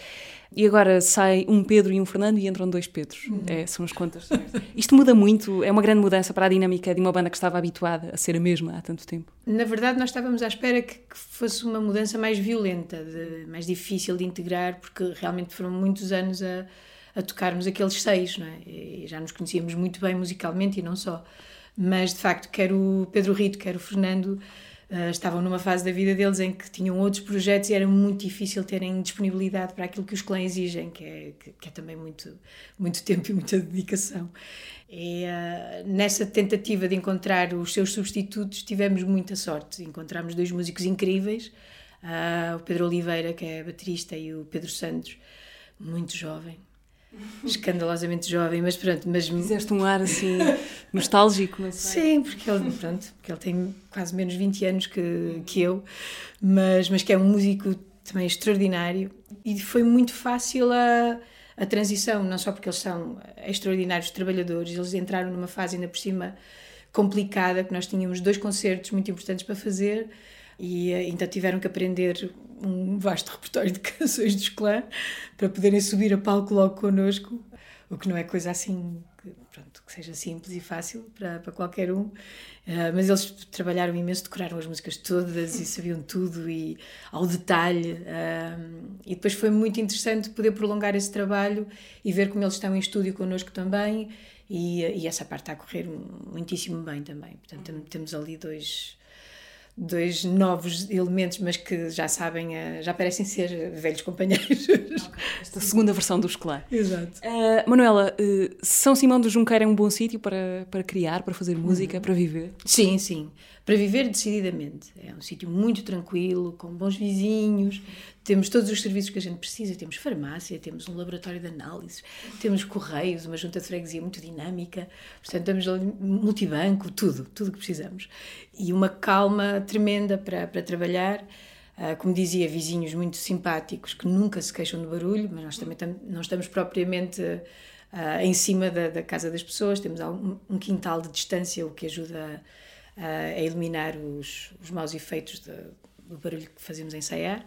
E agora sai um Pedro e um Fernando e entram dois Pedros. Uhum. É, são as contas. Isto muda muito, é uma grande mudança para a dinâmica de uma banda que estava habituada a ser a mesma há tanto tempo. Na verdade, nós estávamos à espera que, que fosse uma mudança mais violenta, de, mais difícil de integrar, porque realmente foram muitos anos a, a tocarmos aqueles seis, não é? E já nos conhecíamos muito bem musicalmente e não só. Mas, de facto, quer o Pedro Rito, quer o Fernando Uh, estavam numa fase da vida deles em que tinham outros projetos e era muito difícil terem disponibilidade para aquilo que os clãs exigem, que é, que, que é também muito, muito tempo e muita dedicação. E uh, nessa tentativa de encontrar os seus substitutos, tivemos muita sorte. Encontramos dois músicos incríveis, uh, o Pedro Oliveira, que é baterista, e o Pedro Santos, muito jovem, escandalosamente jovem, mas pronto. Mas... Fizeste um ar assim nostálgico. Sim, porque ele, pronto, porque ele tem quase menos 20 anos que, que eu, mas, mas que é um músico também extraordinário e foi muito fácil a, a transição, não só porque eles são extraordinários trabalhadores, eles entraram numa fase ainda por cima complicada, que nós tínhamos dois concertos muito importantes para fazer e então tiveram que aprender um vasto repertório de canções dos clã para poderem subir a palco logo connosco, o que não é coisa assim pronto, que seja simples e fácil para, para qualquer um. Uh, mas eles trabalharam imenso, decoraram as músicas todas e sabiam tudo e ao detalhe. Uh, e depois foi muito interessante poder prolongar esse trabalho e ver como eles estão em estúdio connosco também. E, e essa parte está a correr muitíssimo bem também. Portanto, temos ali dois dois novos elementos, mas que já sabem, eh, já parecem ser velhos companheiros. Esta segunda versão dos clã. Exato. Uh, Manuela, uh, São Simão do Junqueiro é um bom sítio para, para criar, para fazer música, uhum. para viver? Sim, sim. Para viver decididamente. É um sítio muito tranquilo, com bons vizinhos, temos todos os serviços que a gente precisa, temos farmácia, temos um laboratório de análises, temos correios, uma junta de freguesia muito dinâmica, portanto temos multibanco, tudo, tudo que precisamos. E uma calma tremenda para, para trabalhar, uh, como dizia, vizinhos muito simpáticos que nunca se queixam do barulho, mas nós também tam, não estamos propriamente uh, em cima da, da, casa das pessoas, temos um, um, quintal de distância, o que ajuda a, a eliminar os, os maus efeitos de, do barulho que fazemos ensaiar.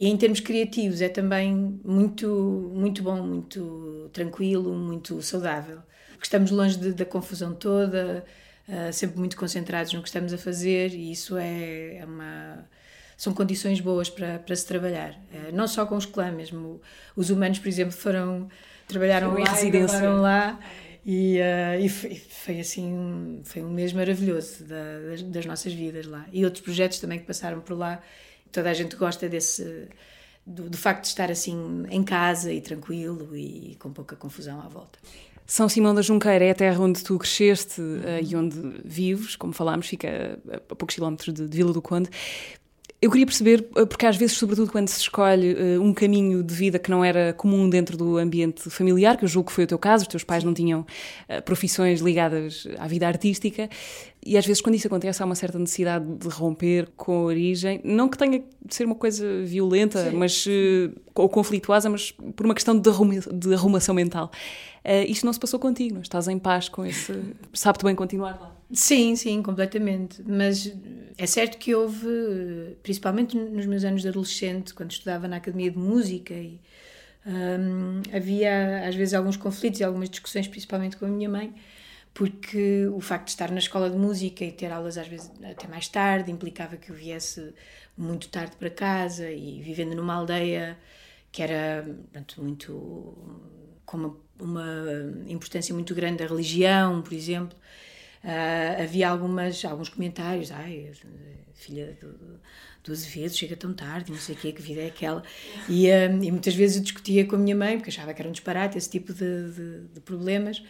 E em termos criativos é também muito, muito bom, muito tranquilo, muito saudável. Porque estamos longe de, da confusão toda, uh, sempre muito concentrados no que estamos a fazer e isso é, é uma são condições boas para, para se trabalhar. Uh, não só com os clãs, mesmo os humanos, por exemplo, foram trabalharam lá, foram lá e, uh, e, foi, foi, assim foi um mês maravilhoso da, das, das, nossas vidas lá e outros projetos também que passaram por lá toda a gente gosta desse do, do, facto de estar assim em casa e tranquilo e com pouca confusão à volta. São Simão da Junqueira é a terra onde tu cresceste uh, e onde vives, como falámos, fica a poucos quilómetros de, de Vila do Conde. Eu queria perceber, eh, porque às vezes, sobretudo quando se escolhe uh, um caminho de vida que não era comum dentro do ambiente familiar, que eu julgo que foi o teu caso, os teus pais não tinham uh, profissões ligadas à vida artística, e às vezes quando isso acontece há uma certa necessidade de romper com a origem, não que tenha de ser uma coisa violenta, Sim. mas uh, ou conflituosa, mas por uma questão de, arruma, de arrumação mental. Uh, isto não se passou contigo, não estás em paz com esse. Sabe-te bem continuar lá? Sim, sim, completamente. Mas é certo que houve, principalmente nos meus anos de adolescente, quando estudava na Academia de Música, e, um, havia às vezes alguns conflitos e algumas discussões, principalmente com a minha mãe, porque o facto de estar na escola de música e ter aulas às vezes até mais tarde implicava que eu viesse muito tarde para casa e vivendo numa aldeia que era portanto, muito com uma, uma, importância muito grande da religião, por exemplo. Uh, havia algumas, alguns comentários, ai, filha do, do Azevedo chega tão tarde, não sei o que, que vida é aquela. E, um, e, muitas vezes eu discutia com a minha mãe, porque achava que era um disparate esse tipo de, de, de problemas.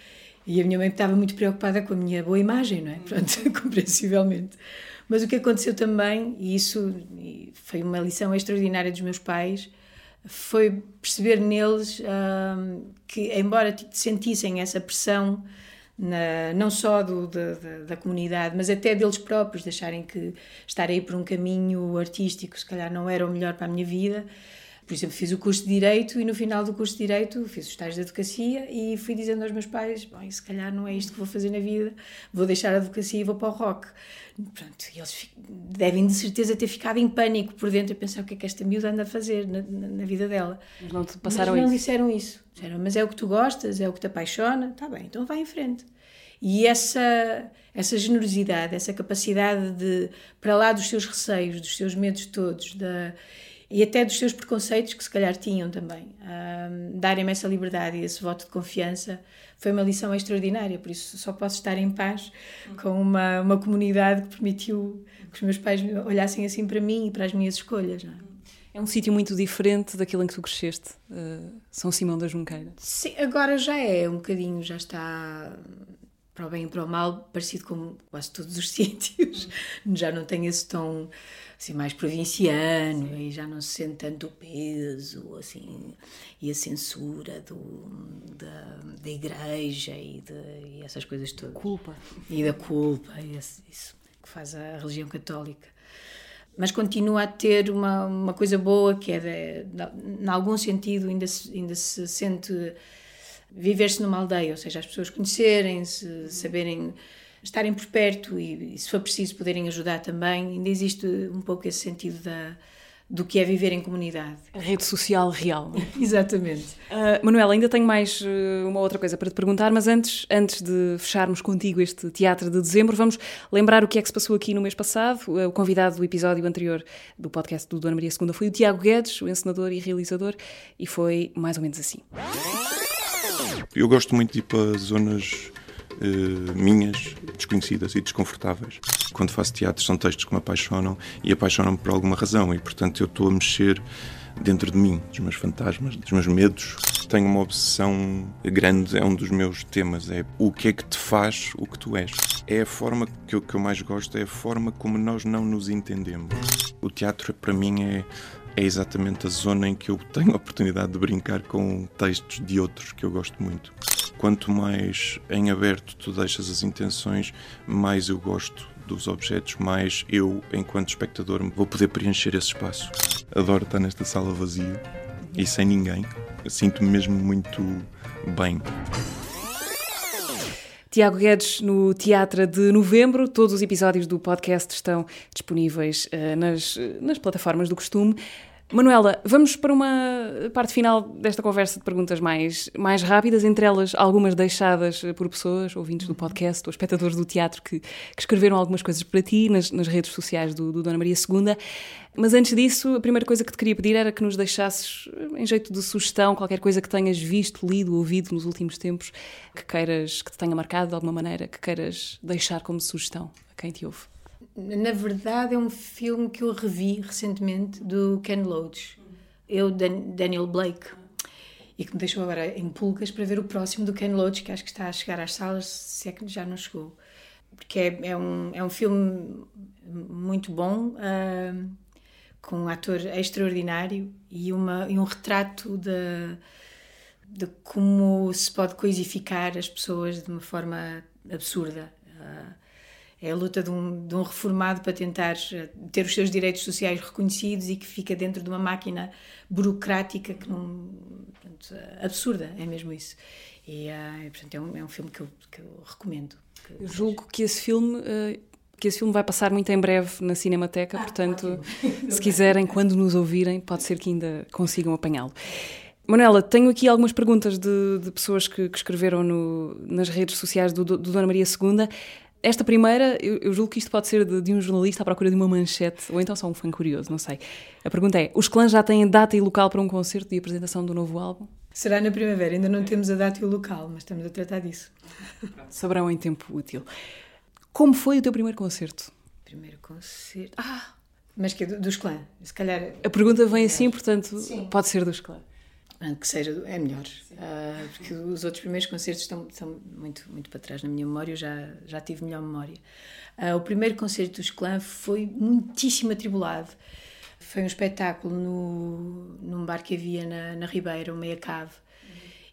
E a minha mãe estava muito preocupada com a minha boa imagem, não é? Pronto, compreensivelmente. Mas o que aconteceu também, e isso foi uma lição extraordinária dos meus pais, foi perceber neles um, que, embora sentissem essa pressão, na, não só do, da, da, comunidade, mas até deles próprios, de acharem que estar aí por um caminho artístico se calhar não era o melhor para a minha vida, por exemplo, fiz o curso de Direito e no final do curso de Direito fiz os estágios de Advocacia e fui dizendo aos meus pais: Bom, se calhar não é isto que vou fazer na vida, vou deixar a Advocacia e vou para o rock. Pronto, e eles devem de certeza ter ficado em pânico por dentro a pensar o que é que esta miúda anda a fazer na, na, na vida dela. Mas não te passaram mas não isso? disseram isso. Disseram, mas é o que tu gostas, é o que te apaixona, está bem, então vai em frente. E essa, essa generosidade, essa capacidade de, para lá dos seus receios, dos seus medos todos, da e até dos seus preconceitos que se calhar tinham também. Um, Darem-me essa liberdade e esse voto de confiança foi uma lição extraordinária, por isso só posso estar em paz com uma, uma comunidade que permitiu que os meus pais olhassem assim para mim e para as minhas escolhas. É? é? um sítio muito diferente daquilo em que tu cresceste, uh, São Simão da Junqueira. Sim, agora já é um bocadinho, já está para o bem e para o mal, parecido com quase todos os sítios. Já não tem esse tom assim, mais provinciano Sim. e já não se sente tanto o peso assim, e a censura do, da, da igreja e, de, e essas coisas todas. Culpa. E da culpa, isso, isso que faz a religião católica. Mas continua a ter uma, uma coisa boa que é, de, em algum sentido, ainda se, ainda se sente viver-se numa aldeia, ou seja, as pessoas conhecerem-se, saberem estarem por perto e, e, se for preciso, poderem ajudar também. Ainda existe um pouco esse sentido da, do que é viver em comunidade. A rede social real. Exatamente. Uh, Manuela, ainda tenho mais uh, uma outra coisa para te perguntar, mas antes, antes de fecharmos contigo este teatro de dezembro, vamos lembrar o que é que se passou aqui no mês passado. Uh, o convidado do episódio anterior do podcast do Dona Maria II foi o Tiago Guedes, o encenador e realizador, e foi mais ou menos assim. Eu gosto muito de ir para zonas uh, minhas, desconhecidas e desconfortáveis. Quando faço teatro, são textos que me apaixonam e apaixonam-me por alguma razão, e portanto eu estou a mexer dentro de mim, dos meus fantasmas, dos meus medos. Tenho uma obsessão grande, é um dos meus temas, é o que é que te faz o que tu és. É a forma que eu, que eu mais gosto, é a forma como nós não nos entendemos. O teatro, para mim, é é exatamente a zona em que eu tenho a oportunidade de brincar com textos de outros que eu gosto muito. Quanto mais em aberto tu deixas as intenções, mais eu gosto dos objetos, mais eu, enquanto espectador, vou poder preencher esse espaço. Adoro estar nesta sala vazia e sem ninguém. Sinto-me mesmo muito bem. Tiago Guedes no Teatro de Novembro. Todos os episódios do podcast estão disponíveis uh, nas, nas plataformas do costume. Manuela, vamos para uma parte final desta conversa de perguntas mais, mais rápidas, entre elas algumas deixadas por pessoas, ouvintes do podcast ou espectadores do teatro que, que escreveram algumas coisas para ti nas, nas redes sociais do, do, Dona Maria II. Mas antes disso, a primeira coisa que te queria pedir era que nos deixasses, em jeito de sugestão, qualquer coisa que tenhas visto, lido, ouvido nos últimos tempos, que queiras, que te tenha marcado de alguma maneira, que queiras deixar como sugestão a quem te ouve na verdade, é um filme que eu revi recentemente do Ken Loach, eu, Daniel Blake, e que me deixou agora em pulgas para ver o próximo do Ken Loach, que acho que está a chegar às salas, se é que já não chegou. Porque é, é um, é um filme muito bom, uh, com um ator extraordinário e, uma, e um retrato de, de como se pode coisificar as pessoas de uma forma absurda. Uh, é a luta de um, de um reformado para tentar eh, ter os seus direitos sociais reconhecidos e que fica dentro de uma máquina burocrática que não, portanto, absurda, é mesmo isso. E, uh, portanto, é um, é um filme que eu, que eu recomendo. Que eu julgo que esse filme. Uh, que esse filme vai passar muito em breve na Cinemateca, ah, portanto, se quiserem, quando nos ouvirem, pode ser que ainda consigam apanhá-lo. Manuela, tenho aqui algumas perguntas de, de pessoas que, que escreveram no, nas redes sociais do, do, Dona Maria II. Esta primeira, eu, eu, julgo que isto pode ser de, de, um jornalista à procura de uma manchete, ou então só um fã curioso, não sei. A pergunta é: os clãs já têm data e local para um concerto de apresentação do novo álbum? Será na primavera, ainda não temos a data e o local, mas estamos a tratar disso. Saberão em tempo útil. Como foi o teu primeiro concerto? Primeiro concerto. Ah! Mas que é dos clãs? Se calhar. A pergunta vem assim, portanto, Sim. pode ser dos clãs que seja é melhor. Uh, porque os outros primeiros concertos estão, estão, muito muito para trás. Na minha memória eu já já tive melhor memória. Uh, o primeiro concerto dos Clã foi muitíssimo atribulado. Foi um espetáculo no num bar que havia na, na Ribeira o Meia Cave.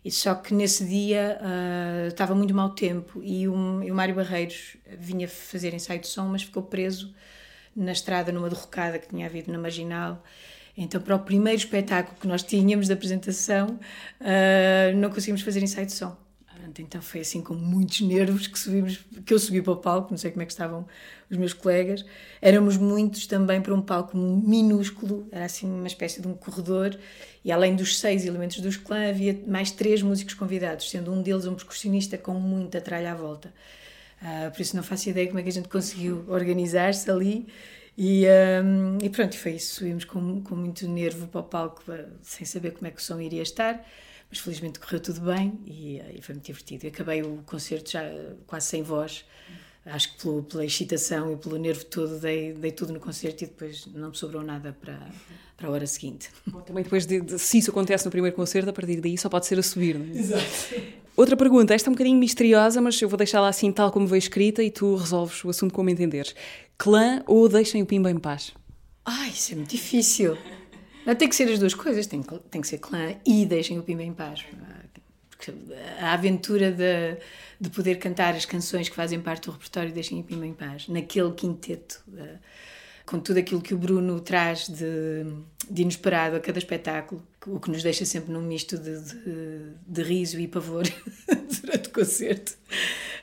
E só que nesse dia uh, estava muito mau tempo e, um, e o Mário Barreiros vinha fazer ensaio de som mas ficou preso na estrada numa derrocada que tinha havido na Marginal então, para o primeiro espetáculo que nós tínhamos de apresentação, uh, não conseguimos fazer ensaio de som. Então foi assim com muitos nervos que subimos, que eu subi para o palco, não sei como é que estavam os meus colegas. Éramos muitos também para um palco minúsculo, era assim uma espécie de um corredor, e além dos seis elementos dos clã, havia mais três músicos convidados, sendo um deles um percussionista com muita tralha à volta. Uh, por isso não faço ideia como é que a gente conseguiu organizar-se ali e, um, e pronto, foi isso. Subimos com, com muito nervo para o palco, sem saber como é que o som iria estar, mas felizmente correu tudo bem e, e foi muito divertido. Eu acabei o concerto já quase sem voz, acho que pelo, pela excitação e pelo nervo todo, dei, dei tudo no concerto e depois não me sobrou nada para, para a hora seguinte. Bom, também depois, de, de, se isso acontece no primeiro concerto, a partir daí só pode ser a subir, não é? Exato. Outra pergunta, esta é um bocadinho misteriosa, mas eu vou deixá-la assim tal como veio escrita e tu resolves o assunto como entenderes. Clã ou deixem o Pimba em paz? Ai, isso é muito difícil. Não tem que ser as duas coisas, tem, tem que ser clã e deixem o Pimba em paz. Porque a aventura de, de poder cantar as canções que fazem parte do repertório Deixem o Pimba em paz, naquele quinteto, eh, com tudo aquilo que o Bruno traz de, de inesperado a cada espetáculo, o que nos deixa sempre num misto de, de, de riso e pavor durante o concerto.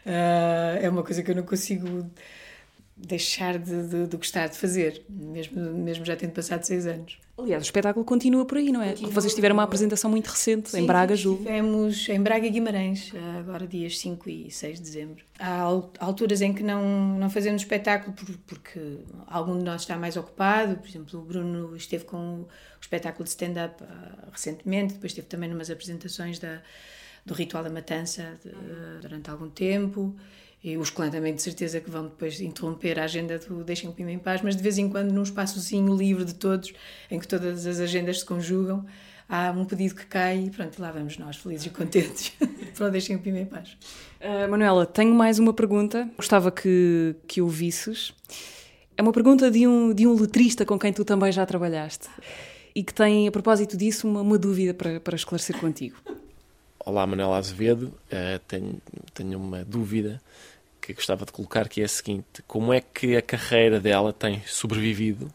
Uh, é uma coisa que eu não consigo deixar de, de, de, gostar de fazer, mesmo, mesmo já tendo passado seis anos. Aliás, o espetáculo continua por aí, não é? Continua, Vocês tiveram uma apresentação muito recente sim, em Braga, julgo. Tivemos em Braga e Guimarães, agora dias 5 e 6 de dezembro. Há alturas em que não, não fazemos espetáculo porque algum de nós está mais ocupado, por exemplo, o Bruno esteve com o espetáculo de stand-up uh, recentemente, depois esteve também numas apresentações da, do Ritual da Matança de, durante algum tempo e os clãs também de certeza que vão depois interromper a agenda do Deixem o Pima em Paz, mas de vez em quando num espaçozinho livre de todos, em que todas as agendas se conjugam, há um pedido que cai e pronto, lá vamos nós, felizes e contentes, para o Deixem o Pima em Paz. Uh, Manuela, tenho mais uma pergunta, gostava que, que ouvisses. É uma pergunta de um, de um letrista com quem tu também já trabalhaste e que tem, a propósito disso, uma, uma dúvida para, para esclarecer contigo. Olá, Manuela Azevedo. Uh, tenho, tenho uma dúvida que gostava de colocar, que é a seguinte: como é que a carreira dela tem sobrevivido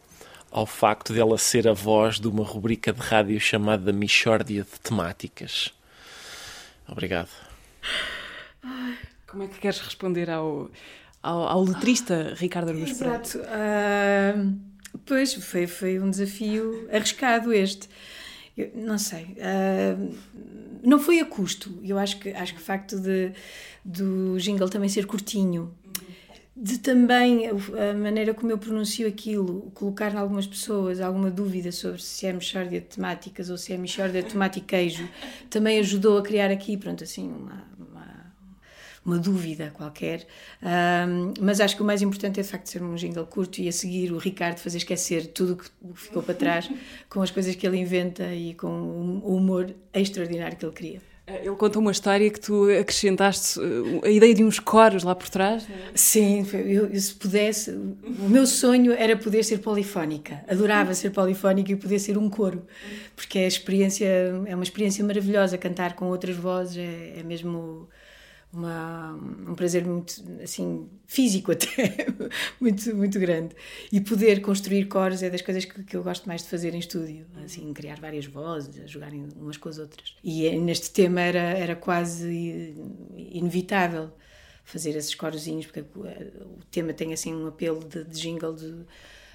ao facto de ela ser a voz de uma rubrica de rádio chamada Michórdia de Temáticas? Obrigado. Como é que queres responder ao, ao, ao letrista Ricardo Argus Exato. Uh, pois, foi, foi um desafio arriscado este. Eu, não sei. Uh, não foi a custo. Eu acho que, acho que o facto de, do jingle também ser curtinho, de também a maneira como eu pronuncio aquilo, colocar em algumas pessoas alguma dúvida sobre se é mexórdia de temáticas ou se é mexórdia de tomate e queijo, também ajudou a criar aqui, pronto, assim, uma, uma dúvida qualquer. Um, mas acho que o mais importante é de facto ser um jingle curto e a seguir o Ricardo fazer esquecer tudo o que ficou para trás com as coisas que ele inventa e com o humor extraordinário que ele cria. Eh, ele conta uma história que tu acrescentaste eh, a ideia de uns coros lá por trás. Sim, eu, eu, se pudesse, o meu sonho era poder ser polifónica. Adorava ser polifónica e poder ser um coro, porque é, a experiência, é uma experiência maravilhosa cantar com outras vozes, é, é mesmo uma, um prazer muito assim físico até muito muito grande e poder construir cores é das coisas que, que, eu gosto mais de fazer em estúdio assim criar várias vozes jogarem umas com as outras e é, neste tema era era quase inevitável fazer esses corozinhos porque o tema tem assim um apelo de, de jingle de,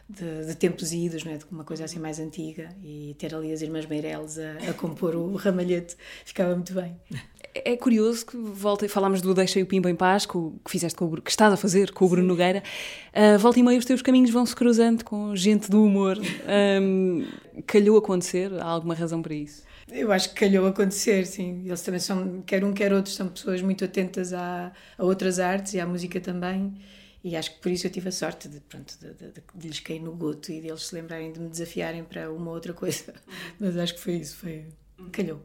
de, de, tempos idos, não é? de uma coisa assim mais antiga, e ter ali as irmãs Meireles a, a compor o ramalhete ficava muito bem. É curioso que volta, falámos do Deixa o Pimba em Paz, que, que fizeste com o, que estás a fazer com o Bruno Nogueira. Uh, volta e meia os teus caminhos vão se cruzando com gente do humor. Um, calhou acontecer? Há alguma razão para isso? Eu acho que calhou acontecer, sim. Eles também são, quer um, quer outro, são pessoas muito atentas a, a outras artes e à música também. E acho que por isso eu tive a sorte de, pronto, de, de, de, de lhes cair no goto e deles se lembrarem de me desafiarem para uma outra coisa. Mas acho que foi isso, foi. Calhou.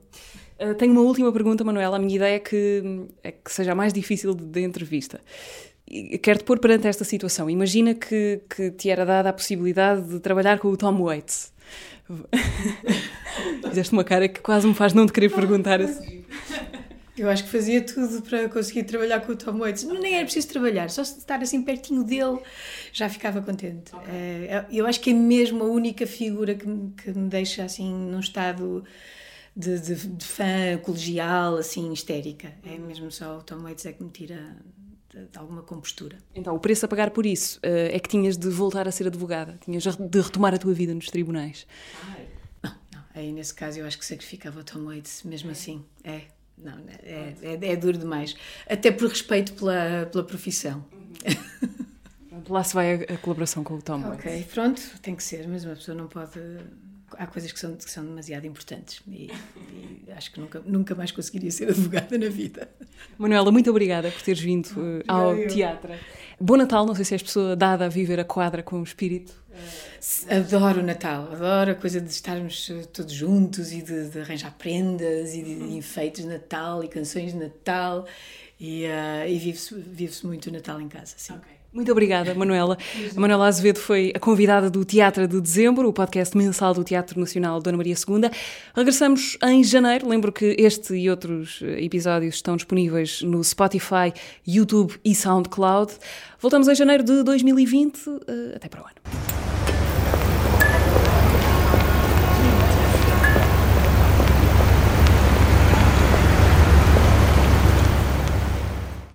Uh, tenho uma última pergunta, Manuela. A minha ideia é que, é que seja a mais difícil de, de entrevista. Quero-te pôr perante esta situação. Imagina que, que te era dada a possibilidade de trabalhar com o Tom Waits. Fizeste uma cara que quase me faz não te querer perguntar assim. Eu acho que fazia tudo para conseguir trabalhar com o Tom Waits. Nem era preciso trabalhar, só estar assim pertinho dele já ficava contente. Okay. É, eu acho que é mesmo a única figura que me deixa assim num estado de, de, de, fã colegial, assim, histérica. É mesmo só o Tom Waits é que me tira de, alguma compostura. Então, o preço a pagar por isso uh, é que tinhas de voltar a ser advogada, tinhas de retomar a tua vida nos tribunais. Ai. Não, não, aí nesse caso eu acho que sacrificava o Tom Waits, mesmo é. assim. É. Não, é, é, é, duro demais. Até por respeito pela, pela profissão. Lá se vai a, a colaboração com o Tom. Ok, pronto, tem que ser, mas uma pessoa não pode. Há coisas que são, que são demasiado importantes e, e acho que nunca, nunca mais conseguiria ser advogada na vida. Manuela, muito obrigada por teres vindo uh, ao teatro. Bom Natal, não sei se és pessoa dada a viver a quadra com o espírito. Adoro o Natal, adoro a coisa de estarmos todos juntos e de, de arranjar prendas e de, de, enfeites de Natal e canções de Natal e, uh, e vive-se vive muito o Natal em casa, sim. Okay. Muito obrigada, Manuela. A Manuela Azevedo foi a convidada do Teatro de Dezembro, o podcast mensal do Teatro Nacional Dona Maria II. Regressamos em janeiro. Lembro que este e outros eh, episódios estão disponíveis no Spotify, YouTube e SoundCloud. Voltamos em janeiro de 2020. Eh, até para o ano.